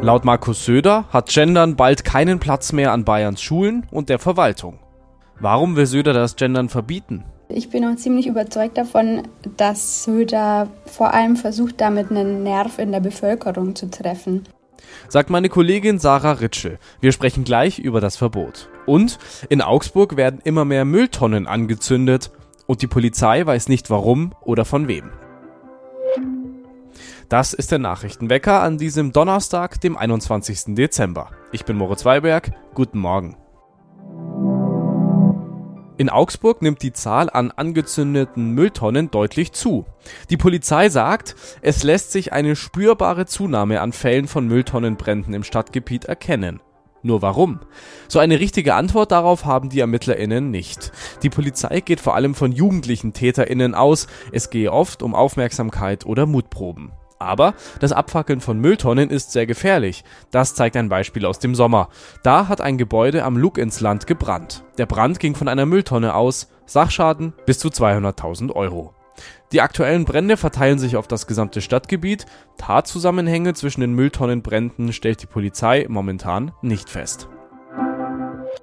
Laut Markus Söder hat Gendern bald keinen Platz mehr an Bayerns Schulen und der Verwaltung. Warum will Söder das Gendern verbieten? Ich bin auch ziemlich überzeugt davon, dass Söder vor allem versucht, damit einen Nerv in der Bevölkerung zu treffen. Sagt meine Kollegin Sarah Ritschel. Wir sprechen gleich über das Verbot. Und in Augsburg werden immer mehr Mülltonnen angezündet und die Polizei weiß nicht warum oder von wem. Das ist der Nachrichtenwecker an diesem Donnerstag, dem 21. Dezember. Ich bin Moritz Weiberg. Guten Morgen. In Augsburg nimmt die Zahl an angezündeten Mülltonnen deutlich zu. Die Polizei sagt, es lässt sich eine spürbare Zunahme an Fällen von Mülltonnenbränden im Stadtgebiet erkennen. Nur warum? So eine richtige Antwort darauf haben die ErmittlerInnen nicht. Die Polizei geht vor allem von jugendlichen TäterInnen aus. Es gehe oft um Aufmerksamkeit oder Mutproben. Aber das Abfackeln von Mülltonnen ist sehr gefährlich. Das zeigt ein Beispiel aus dem Sommer. Da hat ein Gebäude am Lug ins Land gebrannt. Der Brand ging von einer Mülltonne aus. Sachschaden bis zu 200.000 Euro. Die aktuellen Brände verteilen sich auf das gesamte Stadtgebiet. Tatzusammenhänge zwischen den Mülltonnenbränden stellt die Polizei momentan nicht fest.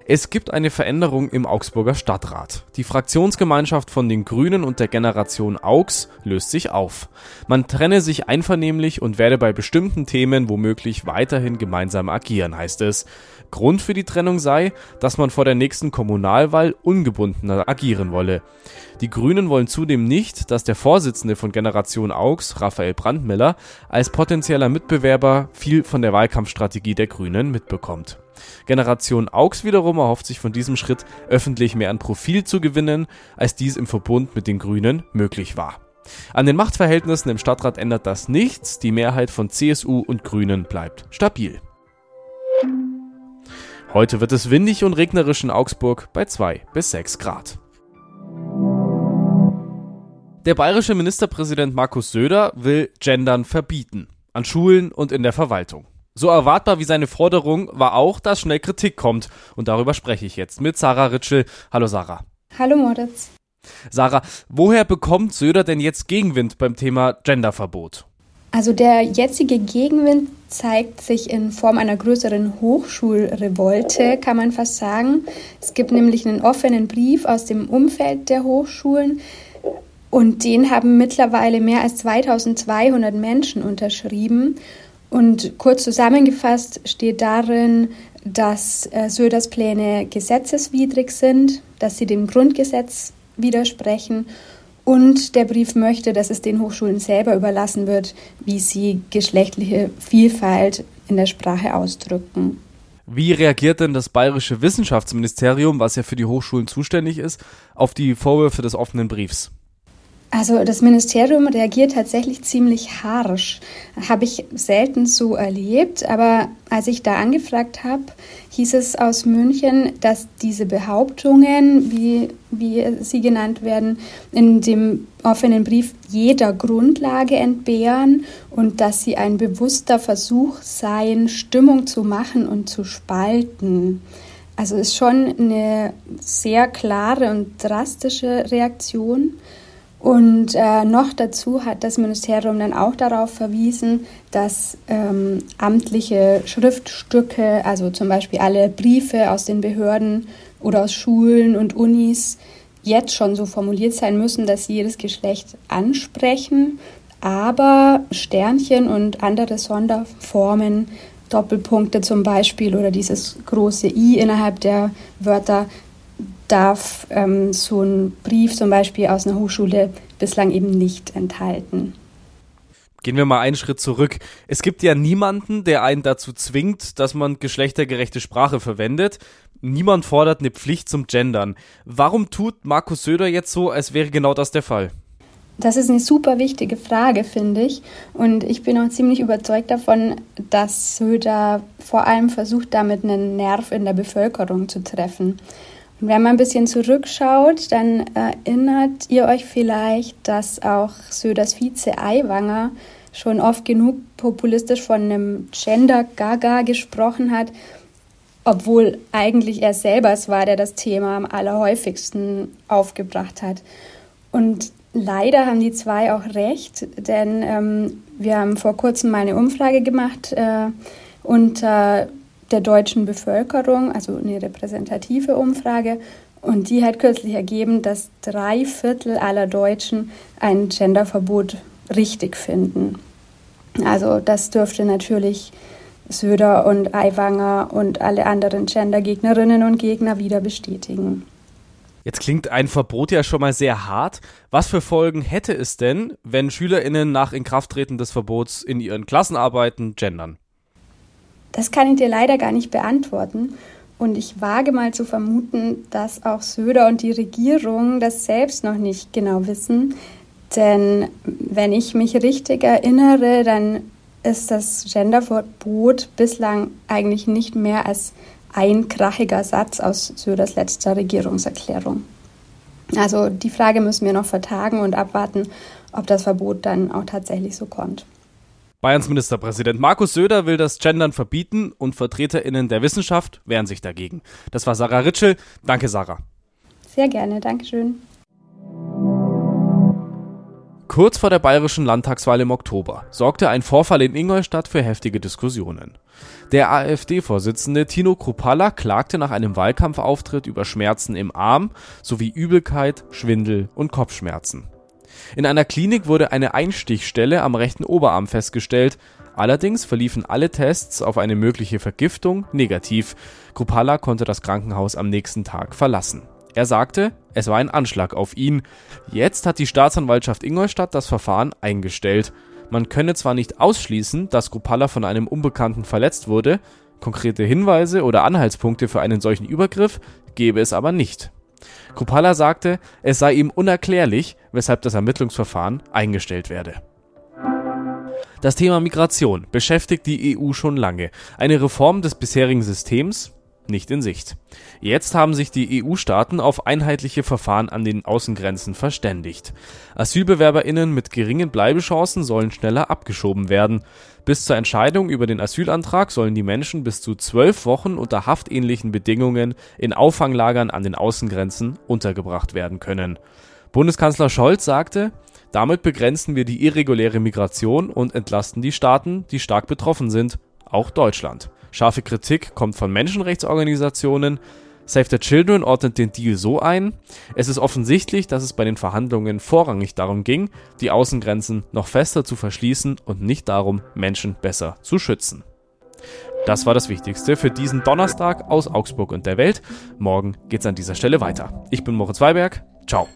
Es gibt eine Veränderung im Augsburger Stadtrat. Die Fraktionsgemeinschaft von den Grünen und der Generation Augs löst sich auf. Man trenne sich einvernehmlich und werde bei bestimmten Themen womöglich weiterhin gemeinsam agieren, heißt es. Grund für die Trennung sei, dass man vor der nächsten Kommunalwahl ungebundener agieren wolle. Die Grünen wollen zudem nicht, dass der Vorsitzende von Generation Augs, Raphael Brandmiller, als potenzieller Mitbewerber viel von der Wahlkampfstrategie der Grünen mitbekommt. Generation Augs wiederum erhofft sich von diesem Schritt öffentlich mehr an Profil zu gewinnen, als dies im Verbund mit den Grünen möglich war. An den Machtverhältnissen im Stadtrat ändert das nichts, die Mehrheit von CSU und Grünen bleibt stabil. Heute wird es windig und regnerisch in Augsburg bei 2 bis 6 Grad. Der bayerische Ministerpräsident Markus Söder will Gendern verbieten, an Schulen und in der Verwaltung. So erwartbar wie seine Forderung war auch, dass schnell Kritik kommt. Und darüber spreche ich jetzt mit Sarah Ritschel. Hallo Sarah. Hallo Moritz. Sarah, woher bekommt Söder denn jetzt Gegenwind beim Thema Genderverbot? Also der jetzige Gegenwind zeigt sich in Form einer größeren Hochschulrevolte, kann man fast sagen. Es gibt nämlich einen offenen Brief aus dem Umfeld der Hochschulen und den haben mittlerweile mehr als 2200 Menschen unterschrieben. Und kurz zusammengefasst steht darin, dass äh, Söders Pläne gesetzeswidrig sind, dass sie dem Grundgesetz widersprechen und der Brief möchte, dass es den Hochschulen selber überlassen wird, wie sie geschlechtliche Vielfalt in der Sprache ausdrücken. Wie reagiert denn das bayerische Wissenschaftsministerium, was ja für die Hochschulen zuständig ist, auf die Vorwürfe des offenen Briefs? Also das Ministerium reagiert tatsächlich ziemlich harsch. Habe ich selten so erlebt, aber als ich da angefragt habe, hieß es aus München, dass diese Behauptungen, wie, wie sie genannt werden, in dem offenen Brief jeder Grundlage entbehren und dass sie ein bewusster Versuch seien, Stimmung zu machen und zu spalten. Also ist schon eine sehr klare und drastische Reaktion. Und äh, noch dazu hat das Ministerium dann auch darauf verwiesen, dass ähm, amtliche Schriftstücke, also zum Beispiel alle Briefe aus den Behörden oder aus Schulen und Unis, jetzt schon so formuliert sein müssen, dass sie jedes Geschlecht ansprechen, aber Sternchen und andere Sonderformen, Doppelpunkte zum Beispiel oder dieses große I innerhalb der Wörter darf ähm, so ein Brief zum Beispiel aus einer Hochschule bislang eben nicht enthalten. Gehen wir mal einen Schritt zurück. Es gibt ja niemanden, der einen dazu zwingt, dass man geschlechtergerechte Sprache verwendet. Niemand fordert eine Pflicht zum Gendern. Warum tut Markus Söder jetzt so, als wäre genau das der Fall? Das ist eine super wichtige Frage, finde ich. Und ich bin auch ziemlich überzeugt davon, dass Söder vor allem versucht, damit einen Nerv in der Bevölkerung zu treffen. Wenn man ein bisschen zurückschaut, dann erinnert ihr euch vielleicht, dass auch Söders Vize Aiwanger schon oft genug populistisch von einem Gender-Gaga gesprochen hat, obwohl eigentlich er selber es war, der das Thema am allerhäufigsten aufgebracht hat. Und leider haben die zwei auch recht, denn ähm, wir haben vor kurzem mal eine Umfrage gemacht, äh, unter der deutschen Bevölkerung, also eine repräsentative Umfrage. Und die hat kürzlich ergeben, dass drei Viertel aller Deutschen ein Genderverbot richtig finden. Also das dürfte natürlich Söder und Aiwanger und alle anderen Gendergegnerinnen und Gegner wieder bestätigen. Jetzt klingt ein Verbot ja schon mal sehr hart. Was für Folgen hätte es denn, wenn SchülerInnen nach Inkrafttreten des Verbots in ihren Klassenarbeiten gendern? Das kann ich dir leider gar nicht beantworten. Und ich wage mal zu vermuten, dass auch Söder und die Regierung das selbst noch nicht genau wissen. Denn wenn ich mich richtig erinnere, dann ist das Genderverbot bislang eigentlich nicht mehr als ein krachiger Satz aus Söders letzter Regierungserklärung. Also die Frage müssen wir noch vertagen und abwarten, ob das Verbot dann auch tatsächlich so kommt. Bayerns Ministerpräsident Markus Söder will das Gendern verbieten und VertreterInnen der Wissenschaft wehren sich dagegen. Das war Sarah Ritschel. Danke, Sarah. Sehr gerne, Dankeschön. Kurz vor der bayerischen Landtagswahl im Oktober sorgte ein Vorfall in Ingolstadt für heftige Diskussionen. Der AfD-Vorsitzende Tino Kruppalla klagte nach einem Wahlkampfauftritt über Schmerzen im Arm sowie Übelkeit, Schwindel und Kopfschmerzen. In einer Klinik wurde eine Einstichstelle am rechten Oberarm festgestellt, allerdings verliefen alle Tests auf eine mögliche Vergiftung negativ. Kruppalla konnte das Krankenhaus am nächsten Tag verlassen. Er sagte, es war ein Anschlag auf ihn. Jetzt hat die Staatsanwaltschaft Ingolstadt das Verfahren eingestellt. Man könne zwar nicht ausschließen, dass Kruppalla von einem Unbekannten verletzt wurde, konkrete Hinweise oder Anhaltspunkte für einen solchen Übergriff gebe es aber nicht. Kruppalla sagte, es sei ihm unerklärlich, weshalb das Ermittlungsverfahren eingestellt werde. Das Thema Migration beschäftigt die EU schon lange. Eine Reform des bisherigen Systems, nicht in Sicht. Jetzt haben sich die EU-Staaten auf einheitliche Verfahren an den Außengrenzen verständigt. AsylbewerberInnen mit geringen Bleibechancen sollen schneller abgeschoben werden. Bis zur Entscheidung über den Asylantrag sollen die Menschen bis zu zwölf Wochen unter haftähnlichen Bedingungen in Auffanglagern an den Außengrenzen untergebracht werden können. Bundeskanzler Scholz sagte, damit begrenzen wir die irreguläre Migration und entlasten die Staaten, die stark betroffen sind, auch Deutschland. Scharfe Kritik kommt von Menschenrechtsorganisationen. Save the Children ordnet den Deal so ein: Es ist offensichtlich, dass es bei den Verhandlungen vorrangig darum ging, die Außengrenzen noch fester zu verschließen und nicht darum, Menschen besser zu schützen. Das war das Wichtigste für diesen Donnerstag aus Augsburg und der Welt. Morgen geht's an dieser Stelle weiter. Ich bin Moritz Weiberg. Ciao.